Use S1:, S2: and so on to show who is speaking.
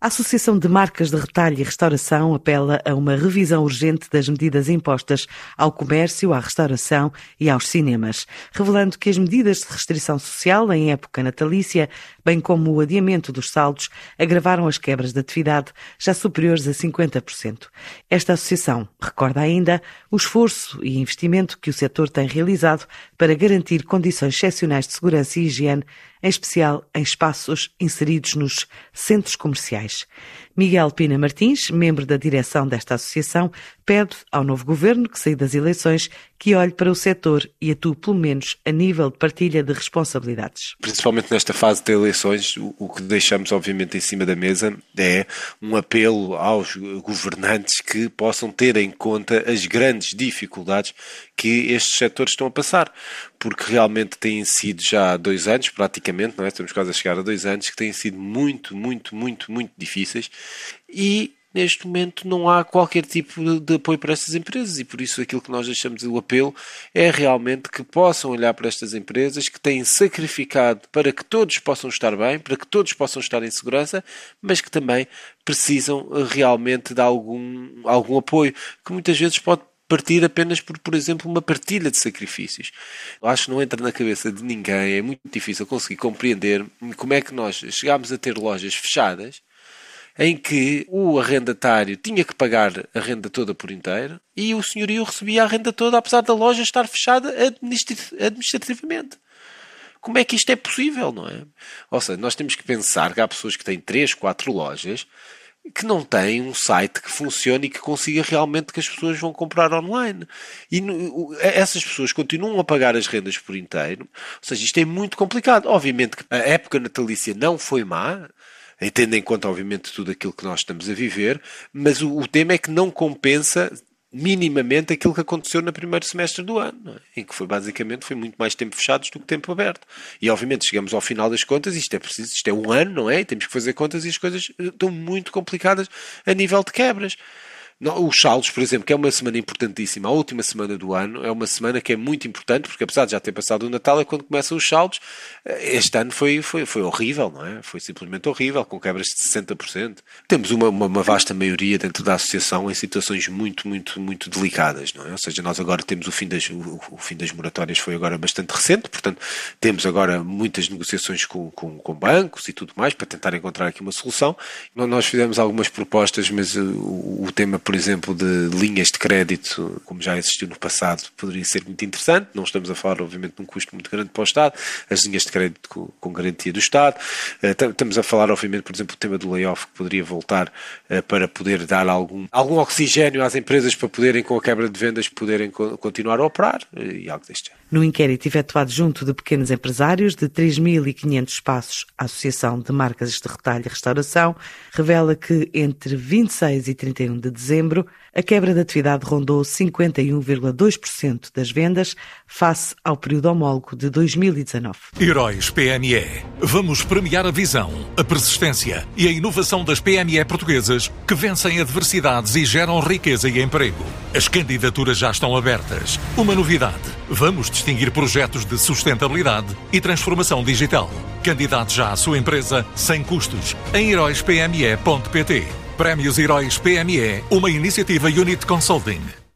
S1: A Associação de Marcas de Retalho e Restauração apela a uma revisão urgente das medidas impostas ao comércio, à restauração e aos cinemas, revelando que as medidas de restrição social em época natalícia, bem como o adiamento dos saldos, agravaram as quebras de atividade já superiores a 50%. Esta associação recorda ainda o esforço e investimento que o setor tem realizado para garantir condições excepcionais de segurança e higiene em especial em espaços inseridos nos centros comerciais. Miguel Pina Martins, membro da direção desta associação, pede ao novo governo que saia das eleições que olhe para o setor e atue pelo menos a nível de partilha de responsabilidades.
S2: Principalmente nesta fase de eleições, o que deixamos obviamente em cima da mesa é um apelo aos governantes que possam ter em conta as grandes dificuldades que estes setores estão a passar, porque realmente têm sido já dois anos, praticamente, não é? Estamos quase a chegar a dois anos, que têm sido muito, muito, muito, muito difíceis e neste momento não há qualquer tipo de apoio para estas empresas e por isso aquilo que nós deixamos o apelo é realmente que possam olhar para estas empresas que têm sacrificado para que todos possam estar bem, para que todos possam estar em segurança, mas que também precisam realmente de algum, algum apoio, que muitas vezes pode partir apenas por, por exemplo, uma partilha de sacrifícios. Acho que não entra na cabeça de ninguém, é muito difícil conseguir compreender como é que nós chegámos a ter lojas fechadas em que o arrendatário tinha que pagar a renda toda por inteiro e o senhorio recebia a renda toda apesar da loja estar fechada administrativamente. Como é que isto é possível, não é? Ou seja, nós temos que pensar que há pessoas que têm 3, 4 lojas que não têm um site que funcione e que consiga realmente que as pessoas vão comprar online. E essas pessoas continuam a pagar as rendas por inteiro. Ou seja, isto é muito complicado. Obviamente que a época natalícia não foi má, tendo em conta, obviamente, tudo aquilo que nós estamos a viver, mas o, o tema é que não compensa minimamente aquilo que aconteceu no primeiro semestre do ano, é? em que foi basicamente foi muito mais tempo fechados do que tempo aberto. E obviamente chegamos ao final das contas, isto é preciso, isto é um ano, não é? E temos que fazer contas e as coisas eh, estão muito complicadas a nível de quebras. Os saldos, por exemplo, que é uma semana importantíssima, a última semana do ano, é uma semana que é muito importante, porque apesar de já ter passado o Natal, é quando começam os saldos. Eh, este ano foi, foi, foi horrível, não é? Foi simplesmente horrível, com quebras de 60%. Temos uma, uma, uma, vasta maioria dentro da associação em situações muito, muito, muito delicadas, não é? Ou seja, nós agora temos o fim das, o, o fim das moratórias foi agora bastante recente, portanto, temos agora muitas negociações com, com, com bancos e tudo mais para tentar encontrar aqui uma solução. Nós fizemos algumas propostas, mas o, o tema por exemplo, de linhas de crédito, como já existiu no passado, poderia ser muito interessante. Não estamos a falar, obviamente, de um custo muito grande para o Estado, as linhas de crédito com, com garantia do Estado. Eh, estamos a falar, obviamente, por exemplo, do tema do layoff, que poderia voltar eh, para poder dar algum, algum oxigênio às empresas para poderem, com a quebra de vendas, poderem continuar a operar eh, e algo deste género.
S1: No inquérito efetuado junto de pequenos empresários de 3.500 espaços, a Associação de Marcas de Retalho e Restauração revela que entre 26 e 31 de dezembro a quebra de atividade rondou 51,2% das vendas face ao período homólogo de 2019.
S3: Heróis PME. Vamos premiar a visão, a persistência e a inovação das PME portuguesas que vencem adversidades e geram riqueza e emprego. As candidaturas já estão abertas. Uma novidade: vamos distinguir projetos de sustentabilidade e transformação digital. Candidate já à sua empresa sem custos em heróispme.pt. Prémios Heróis PME, uma iniciativa Unit Consulting.